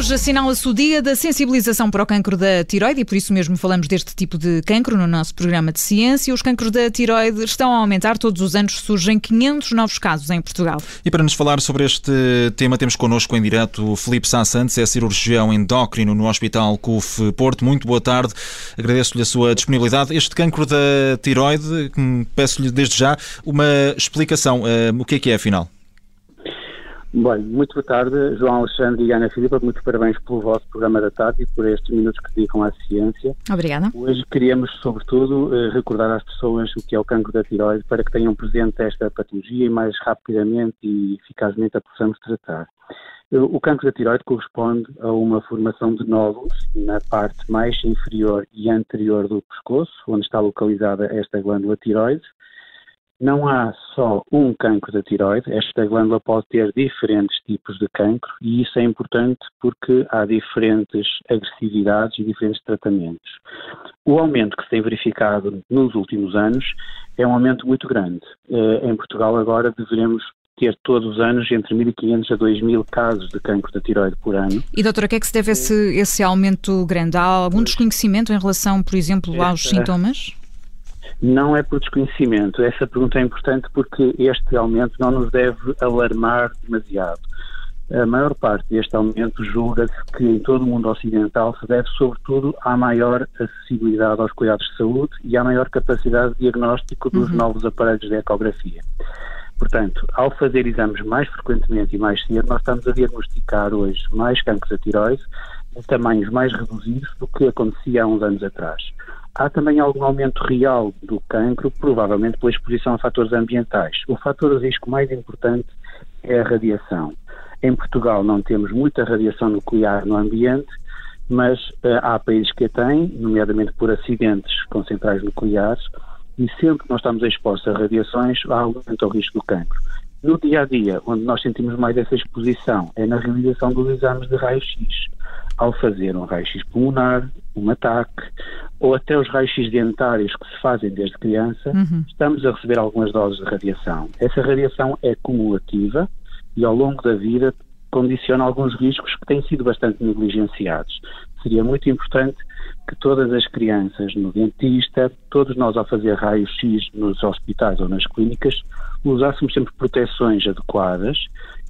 Hoje assinala-se o dia da sensibilização para o cancro da tiroide e por isso mesmo falamos deste tipo de cancro no nosso programa de ciência. Os cancros da tiroide estão a aumentar, todos os anos surgem 500 novos casos em Portugal. E para nos falar sobre este tema temos connosco em direto o Filipe Sá Santos, é cirurgião endócrino no Hospital CUF Porto. Muito boa tarde, agradeço-lhe a sua disponibilidade. Este cancro da tiroide, peço-lhe desde já uma explicação. Eh, o que é que é afinal? Bem, muito boa tarde, João Alexandre e Ana Filipa. Muito parabéns pelo vosso programa da tarde e por estes minutos que dedicam à ciência. Obrigada. Hoje queríamos, sobretudo, eh, recordar às pessoas o que é o cancro da tiroide para que tenham presente esta patologia e mais rapidamente e eficazmente a possamos tratar. Eh, o cancro da tiroide corresponde a uma formação de nódulos na parte mais inferior e anterior do pescoço, onde está localizada esta glândula tiroide, não há só um cancro da tiroide, esta glândula pode ter diferentes tipos de cancro e isso é importante porque há diferentes agressividades e diferentes tratamentos. O aumento que se tem verificado nos últimos anos é um aumento muito grande. Eh, em Portugal agora deveremos ter todos os anos entre 1.500 a 2.000 casos de cancro da tiroide por ano. E doutora, a que é que se deve esse, esse aumento grande? Há algum desconhecimento em relação, por exemplo, aos sintomas? Não é por desconhecimento. Essa pergunta é importante porque este aumento não nos deve alarmar demasiado. A maior parte deste aumento julga-se que em todo o mundo ocidental se deve, sobretudo, à maior acessibilidade aos cuidados de saúde e à maior capacidade de diagnóstico dos uhum. novos aparelhos de ecografia. Portanto, ao fazer exames mais frequentemente e mais cedo, nós estamos a diagnosticar hoje mais cancros da tiroide em tamanhos mais reduzidos do que acontecia há uns anos atrás. Há também algum aumento real do cancro, provavelmente pela exposição a fatores ambientais. O fator de risco mais importante é a radiação. Em Portugal não temos muita radiação nuclear no ambiente, mas uh, há países que a têm, nomeadamente por acidentes com centrais nucleares, e sempre que nós estamos expostos a radiações, há aumento ao risco do cancro. No dia a dia, onde nós sentimos mais essa exposição, é na realização dos exames de raio-x. Ao fazer um raio-x pulmonar, um ataque, ou até os raios-x dentários que se fazem desde criança, uhum. estamos a receber algumas doses de radiação. Essa radiação é cumulativa e ao longo da vida condiciona alguns riscos que têm sido bastante negligenciados. Seria muito importante que todas as crianças no dentista, todos nós ao fazer raio-x nos hospitais ou nas clínicas, usássemos sempre proteções adequadas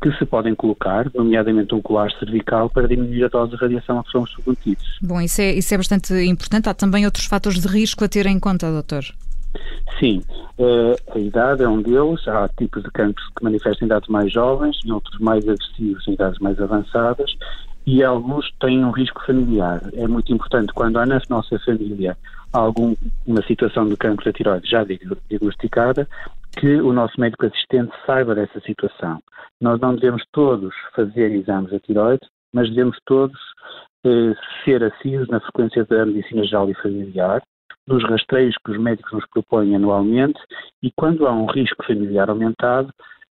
que se podem colocar, nomeadamente um colar cervical, para diminuir a dose de radiação a que somos submetidos. Bom, isso é, isso é bastante importante. Há também outros fatores de risco a ter em conta, doutor? Sim, uh, a idade é um deles. Há tipos de cancros que manifestam em idades mais jovens e outros mais agressivos em idades mais avançadas e alguns têm um risco familiar. É muito importante quando há na nossa família alguma situação de cancro da tiroide já diagnosticada, que o nosso médico assistente saiba dessa situação. Nós não devemos todos fazer exames da tiroide, mas devemos todos eh, ser assíduos na frequência da medicina geral e familiar, dos rastreios que os médicos nos propõem anualmente e quando há um risco familiar aumentado,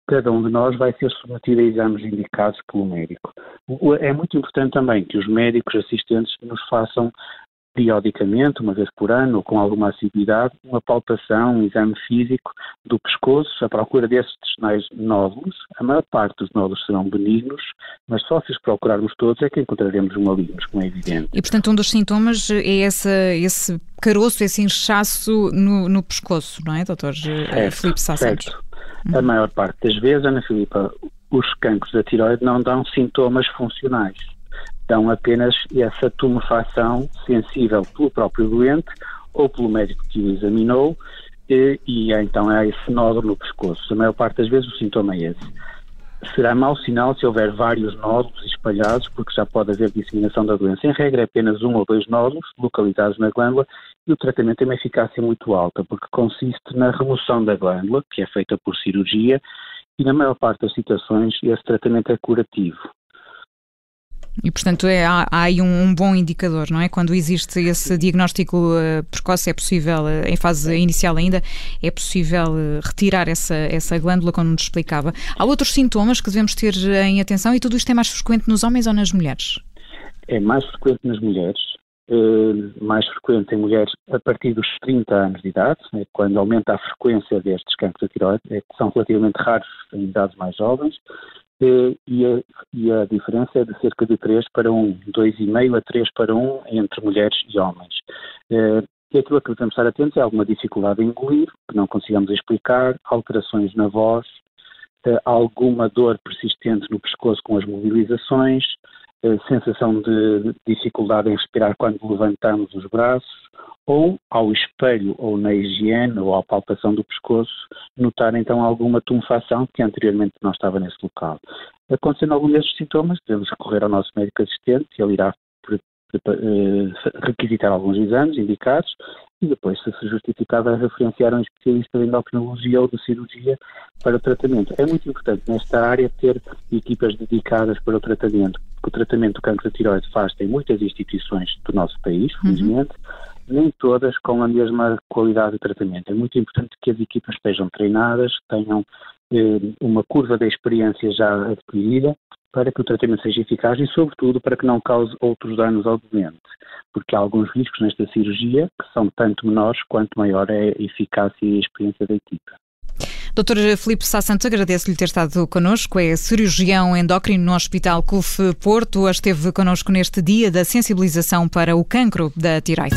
cada um de nós vai ser submetido a exames indicados pelo médico. É muito importante também que os médicos assistentes nos façam periodicamente, uma vez por ano, ou com alguma assiduidade, uma palpação, um exame físico do pescoço à procura desses sinais nódulos. A maior parte dos nódulos serão benignos, mas só se os procurarmos todos é que encontraremos malignos, como é evidente. E, portanto, um dos sintomas é essa, esse caroço, esse inchaço no, no pescoço, não é, doutor certo, Filipe Sá Certo. A maior parte das vezes, Ana Filipa, os cancros da tiroide não dão sintomas funcionais dão apenas essa tumefação sensível pelo próprio doente ou pelo médico que o examinou e, e então é esse nódulo no pescoço. A maior parte das vezes o sintoma é esse. Será mau sinal se houver vários nódulos espalhados, porque já pode haver disseminação da doença. Em regra, é apenas um ou dois nódulos localizados na glândula e o tratamento tem uma eficácia muito alta, porque consiste na remoção da glândula, que é feita por cirurgia, e na maior parte das situações esse tratamento é curativo. E, portanto, é, há, há aí um, um, bom indicador, não é? Quando existe esse diagnóstico uh, precoce, é possível, uh, em fase inicial ainda, é possível uh, retirar essa, essa glândula, como nos explicava. Há outros sintomas que devemos ter em atenção e tudo isto é mais frequente nos homens ou nas mulheres? É mais frequente nas mulheres, mais frequente em mulheres a partir dos 30 anos de idade, né, quando aumenta a frequência destes cancros da tiroide, é, que são relativamente raros em idades mais jovens, e a, e a diferença é de cerca de 3 para 1, 2,5 a 3 para 1 entre mulheres e homens. Eh, e aquilo que devemos estar atentos é alguma dificuldade em engolir, que não consigamos explicar, alterações na voz, alguma dor persistente no pescoço com as mobilizações, sensação de dificuldade em respirar quando levantamos os braços, ou ao espelho ou na higiene ou à palpação do pescoço, notar então alguma tumefação que anteriormente não estava nesse local. Acontecendo algum desses sintomas, devemos recorrer ao nosso médico assistente, ele irá eh, requisitar alguns exames indicados e depois, se se justificar, vai referenciar um especialista de endocrinologia ou de cirurgia para o tratamento. É muito importante nesta área ter equipas dedicadas para o tratamento, porque o tratamento do cancro de tiroide faz em muitas instituições do nosso país, uhum. felizmente, uhum nem todas com a mesma qualidade de tratamento. É muito importante que as equipas estejam treinadas, tenham eh, uma curva de experiência já adquirida para que o tratamento seja eficaz e, sobretudo, para que não cause outros danos ao doente, porque há alguns riscos nesta cirurgia que são tanto menores quanto maior é a eficácia e a experiência da equipa. Doutor Filipe Sá Santos, agradeço-lhe ter estado connosco. É cirurgião endócrino no Hospital CUF Porto. Esteve connosco neste dia da sensibilização para o cancro da tireoide.